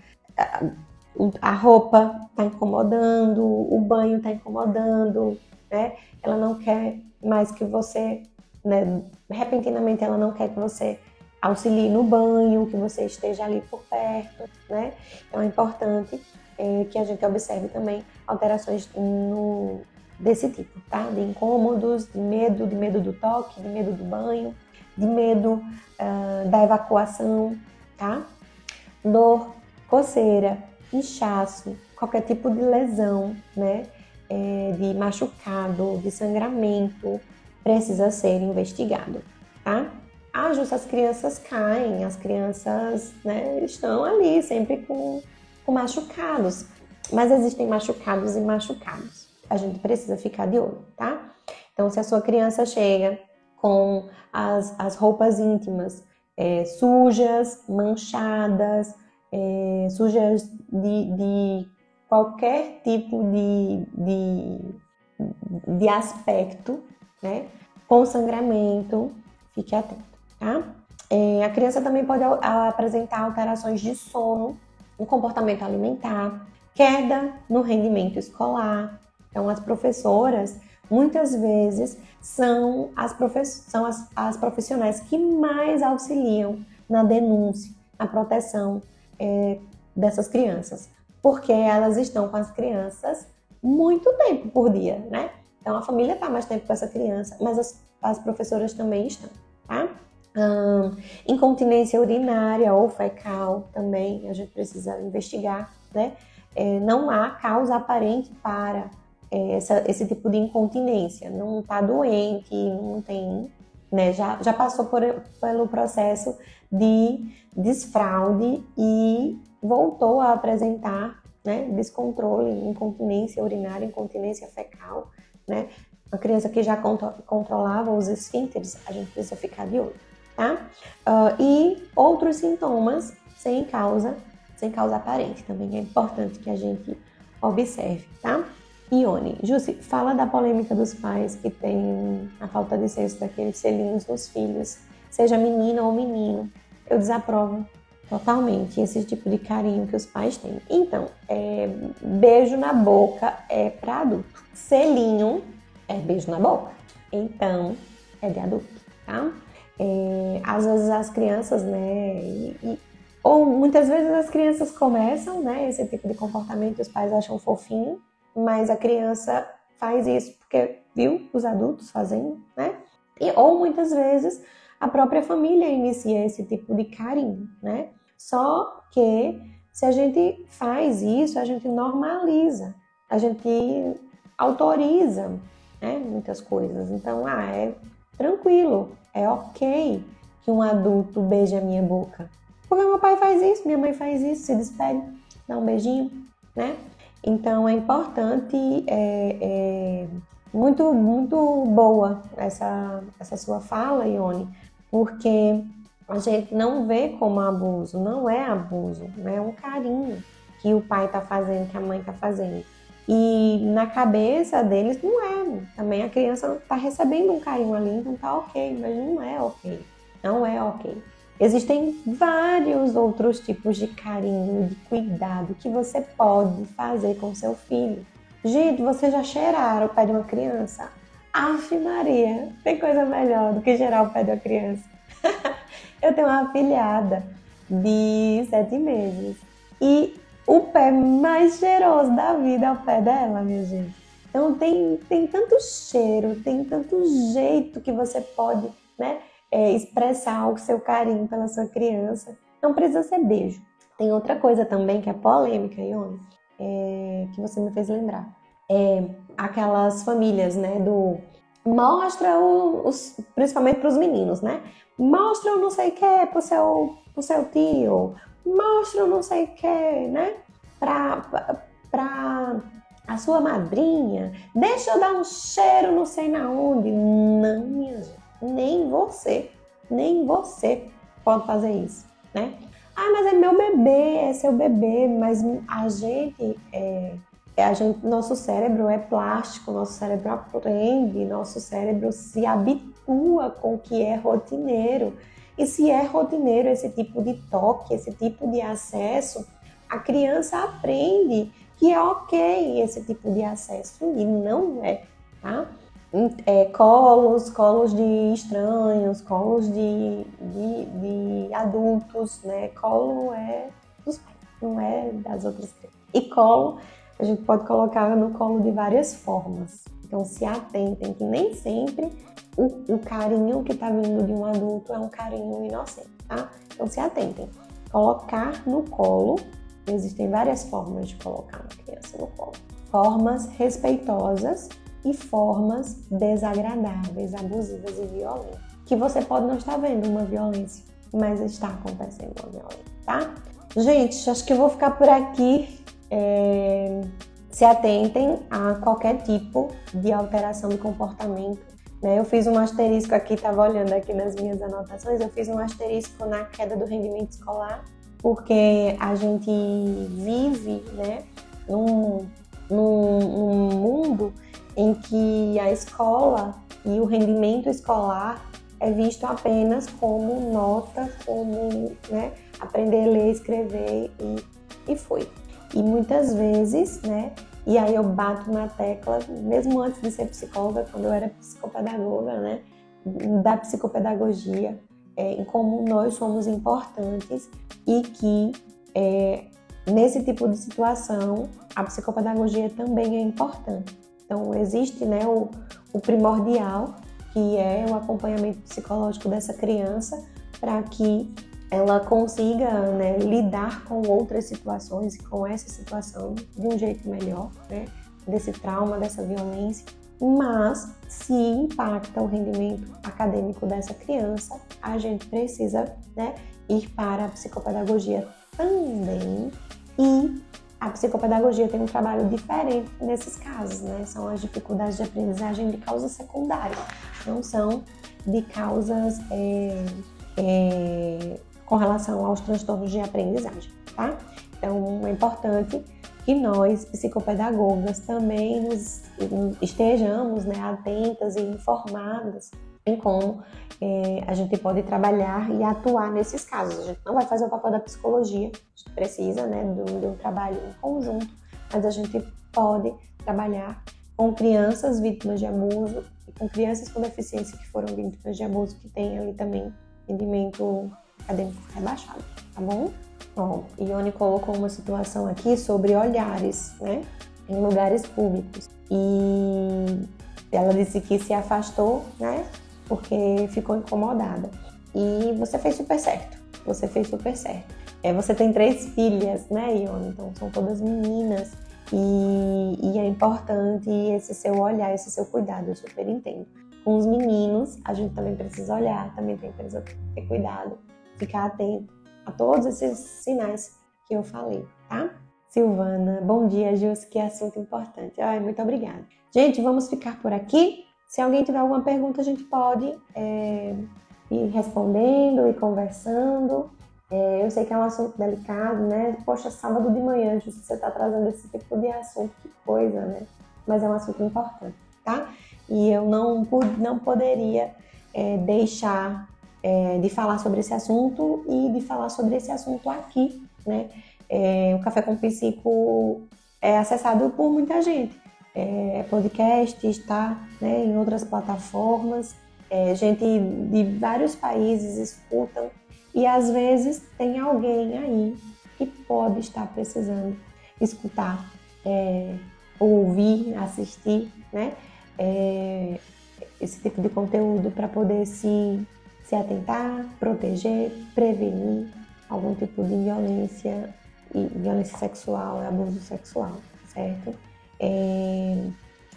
a roupa está incomodando, o banho está incomodando, né? Ela não quer mais que você, né? Repentinamente ela não quer que você auxilie no banho, que você esteja ali por perto, né? Então é importante é, que a gente observe também alterações no, desse tipo, tá? De incômodos, de medo, de medo do toque, de medo do banho, de medo uh, da evacuação, tá? Dor, coceira, inchaço, qualquer tipo de lesão, né, é, de machucado, de sangramento, precisa ser investigado, tá? Ah, justo, as crianças caem, as crianças né, estão ali sempre com, com machucados, mas existem machucados e machucados. A gente precisa ficar de olho, tá? Então, se a sua criança chega com as, as roupas íntimas é, sujas, manchadas, é, sujas de, de, qualquer tipo de, de, de aspecto, né? Com sangramento, fique atento, tá? É, a criança também pode apresentar alterações de sono, no comportamento alimentar, queda no rendimento escolar. Então, as professoras, muitas vezes, são as, são as, as profissionais que mais auxiliam na denúncia, na proteção é, dessas crianças, porque elas estão com as crianças muito tempo por dia, né? Então a família está mais tempo com essa criança, mas as, as professoras também estão, tá? Incontinência urinária ou fecal também a gente precisa investigar, né? É, não há causa aparente para é, essa, esse tipo de incontinência, não está doente, não tem, né? Já, já passou por, pelo processo de desfraude e voltou a apresentar né? Descontrole, incontinência urinária, incontinência fecal, né? Uma criança que já controlava os esfínteres, a gente precisa ficar de olho, tá? Uh, e outros sintomas sem causa, sem causa aparente, também é importante que a gente observe, tá? Ione, Jussi, fala da polêmica dos pais que tem a falta de senso daqueles selinhos nos filhos, seja menina ou menino. Eu desaprovo totalmente esse tipo de carinho que os pais têm. Então, é, beijo na boca é para adulto. Selinho é beijo na boca. Então, é de adulto, tá? É, às vezes as crianças, né, e, e, ou muitas vezes as crianças começam, né, esse tipo de comportamento, os pais acham fofinho, mas a criança faz isso porque viu os adultos fazendo, né? E, ou muitas vezes a própria família inicia esse tipo de carinho, né? Só que se a gente faz isso, a gente normaliza, a gente autoriza né, muitas coisas. Então, ah, é tranquilo, é ok que um adulto beije a minha boca. Porque meu pai faz isso, minha mãe faz isso, se despede, dá um beijinho, né? Então é importante, é, é muito, muito boa essa, essa sua fala, Ione, porque a gente não vê como abuso, não é abuso, né? é um carinho que o pai está fazendo, que a mãe está fazendo. E na cabeça deles não é. Também a criança está recebendo um carinho ali, então tá ok, mas não é ok. Não é ok. Existem vários outros tipos de carinho, de cuidado que você pode fazer com seu filho. Gente, você já cheiraram o pé de uma criança? Aff, Maria, tem coisa melhor do que cheirar o pé de uma criança. Eu tenho uma afilhada de sete meses e o pé mais cheiroso da vida é o pé dela, minha gente. Então tem, tem tanto cheiro, tem tanto jeito que você pode, né? é, expressar o seu carinho pela sua criança. Não precisa ser beijo. Tem outra coisa também que é polêmica, Ione, é, que você me fez lembrar. É aquelas famílias, né, do mostra os, principalmente para os meninos, né? Mostra o não sei o que pro seu, pro seu tio, mostra o não sei o que, né? Pra a sua madrinha, deixa eu dar um cheiro não sei na onde. Não, minha gente nem você, nem você pode fazer isso, né? Ah, mas é meu bebê, é seu bebê, mas a gente, é, gente, nosso cérebro é plástico, nosso cérebro aprende, nosso cérebro se habitua com o que é rotineiro. E se é rotineiro esse tipo de toque, esse tipo de acesso, a criança aprende que é ok esse tipo de acesso e não é, tá? é, colos, colos de estranhos, colos de, de, de, adultos, né? Colo é dos pais, não é das outras crianças. E colo, a gente pode colocar no colo de várias formas. Então se atentem que nem sempre o, o carinho que está vindo de um adulto é um carinho inocente, tá? Então se atentem. Colocar no colo, existem várias formas de colocar uma criança no colo. Formas respeitosas e formas desagradáveis, abusivas e violentas. Que você pode não estar vendo uma violência, mas está acontecendo uma violência, tá? Gente, acho que eu vou ficar por aqui. É... Se atentem a qualquer tipo de alteração de comportamento. Né? Eu fiz um asterisco aqui, estava olhando aqui nas minhas anotações, eu fiz um asterisco na queda do rendimento escolar, porque a gente vive né, num, num, num mundo em que a escola e o rendimento escolar é visto apenas como nota, como né, aprender a ler, escrever e, e foi. E muitas vezes, né, e aí eu bato na tecla, mesmo antes de ser psicóloga, quando eu era psicopedagoga, né, da psicopedagogia, é, em como nós somos importantes e que é, nesse tipo de situação a psicopedagogia também é importante. Então, existe né, o, o primordial, que é o acompanhamento psicológico dessa criança, para que ela consiga né, lidar com outras situações e com essa situação de um jeito melhor, né, desse trauma, dessa violência. Mas, se impacta o rendimento acadêmico dessa criança, a gente precisa né, ir para a psicopedagogia também. E a psicopedagogia tem um trabalho diferente nesses casos, né? São as dificuldades de aprendizagem de causas secundárias, não são de causas é, é, com relação aos transtornos de aprendizagem, tá? Então é importante que nós, psicopedagogas, também nos, estejamos né, atentas e informadas em como é, a gente pode trabalhar e atuar nesses casos. A gente não vai fazer o papel da psicologia, a gente precisa né, de, um trabalho em conjunto, mas a gente pode trabalhar com crianças vítimas de abuso e com crianças com deficiência que foram vítimas de abuso, que têm ali também rendimento acadêmico rebaixado, tá bom? Bom, Ione colocou uma situação aqui sobre olhares, né, em lugares públicos. E ela disse que se afastou, né, porque ficou incomodada. E você fez super certo. Você fez super certo. É, você tem três filhas, né, Ione? Então são todas meninas. E, e, é importante esse seu olhar, esse seu cuidado, eu super entendo. Com os meninos, a gente também precisa olhar, também tem que ter cuidado, ficar atento a todos esses sinais que eu falei, tá? Silvana, bom dia, Jus, que assunto importante. Ai, muito obrigada. Gente, vamos ficar por aqui. Se alguém tiver alguma pergunta, a gente pode é, ir respondendo e conversando. É, eu sei que é um assunto delicado, né? Poxa, sábado de manhã, justo você está trazendo esse tipo de assunto, que coisa, né? Mas é um assunto importante, tá? E eu não, não poderia é, deixar é, de falar sobre esse assunto e de falar sobre esse assunto aqui, né? É, o Café com Psico é acessado por muita gente é, podcast, está né, em outras plataformas. É, gente de vários países escutam e às vezes tem alguém aí que pode estar precisando escutar, é, ouvir, assistir, né? É, esse tipo de conteúdo para poder se, se atentar, proteger, prevenir algum tipo de violência e violência sexual, abuso sexual, certo? É,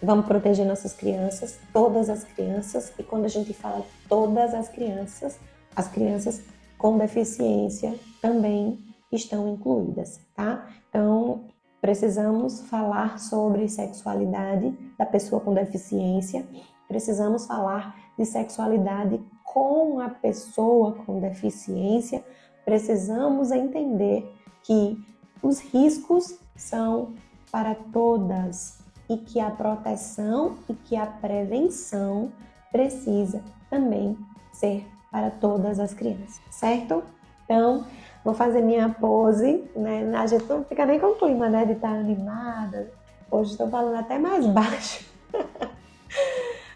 vamos proteger nossas crianças, todas as crianças, e quando a gente fala todas as crianças, as crianças com deficiência também estão incluídas, tá? Então, precisamos falar sobre sexualidade da pessoa com deficiência, precisamos falar de sexualidade com a pessoa com deficiência, precisamos entender que os riscos são para todas e que a proteção e que a prevenção precisa também ser para todas as crianças, certo? Então, vou fazer minha pose, né? A gente não fica nem com o clima, né, de estar animada. Hoje estou falando até mais baixo.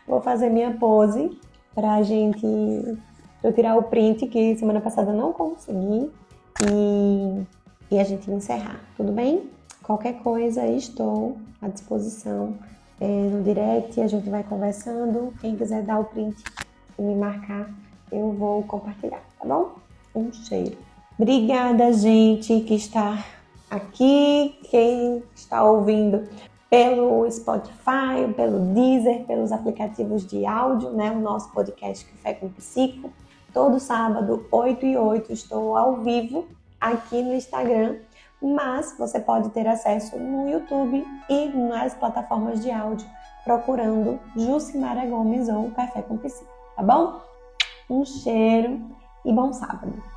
vou fazer minha pose para a gente eu tirar o print que semana passada não consegui e, e a gente encerrar, tudo bem? Qualquer coisa, estou à disposição é, no direct, a gente vai conversando. Quem quiser dar o print e me marcar, eu vou compartilhar, tá bom? Um cheiro. Obrigada, gente, que está aqui, quem está ouvindo pelo Spotify, pelo Deezer, pelos aplicativos de áudio, né? O nosso podcast Café com Psico. Todo sábado, 8 e 8, estou ao vivo aqui no Instagram mas você pode ter acesso no YouTube e nas plataformas de áudio procurando Jucimara Gomes ou Café com Piscina, tá bom? Um cheiro e bom sábado!